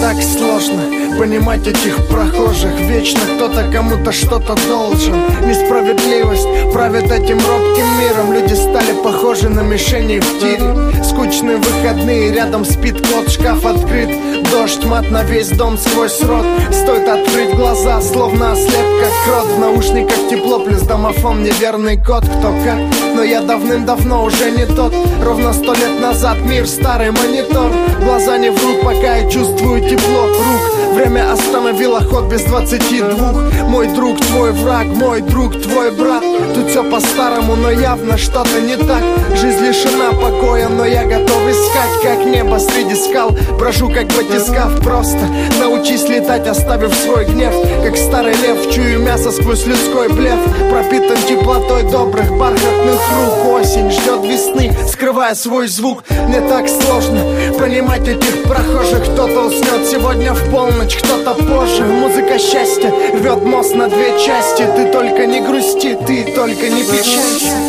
так сложно Понимать этих прохожих. Вечно кто-то кому-то что-то должен. Несправедливость правит этим робким миром. Люди стали похожи на мишени в тире Скучные выходные, рядом спит кот Шкаф открыт, дождь, мат на весь дом сквозь рот. Стоит открыть глаза, словно ослеп как крот. В наушниках тепло, плюс домофон, неверный код Кто как, но я давным-давно уже не тот. Ровно сто лет назад мир, старый монитор. Глаза не врут, пока я чувствую тепло рук. Время остановило ход без двадцати двух. Мой друг, твой враг, мой друг, твой брат. Тут все по-старому, но явно что-то не так. Жизнь лишена покоя, но я брожу как батискаф Просто научись летать, оставив свой гнев. Как старый лев, чую мясо сквозь людской блеф. Пропитан теплотой добрых бархатных рук. Осень ждет весны, скрывая свой звук. Мне так сложно понимать этих прохожих. Кто-то уснет сегодня в полночь, кто-то позже. Музыка счастья рвет мост на две части. Ты только не грусти, ты только не печалься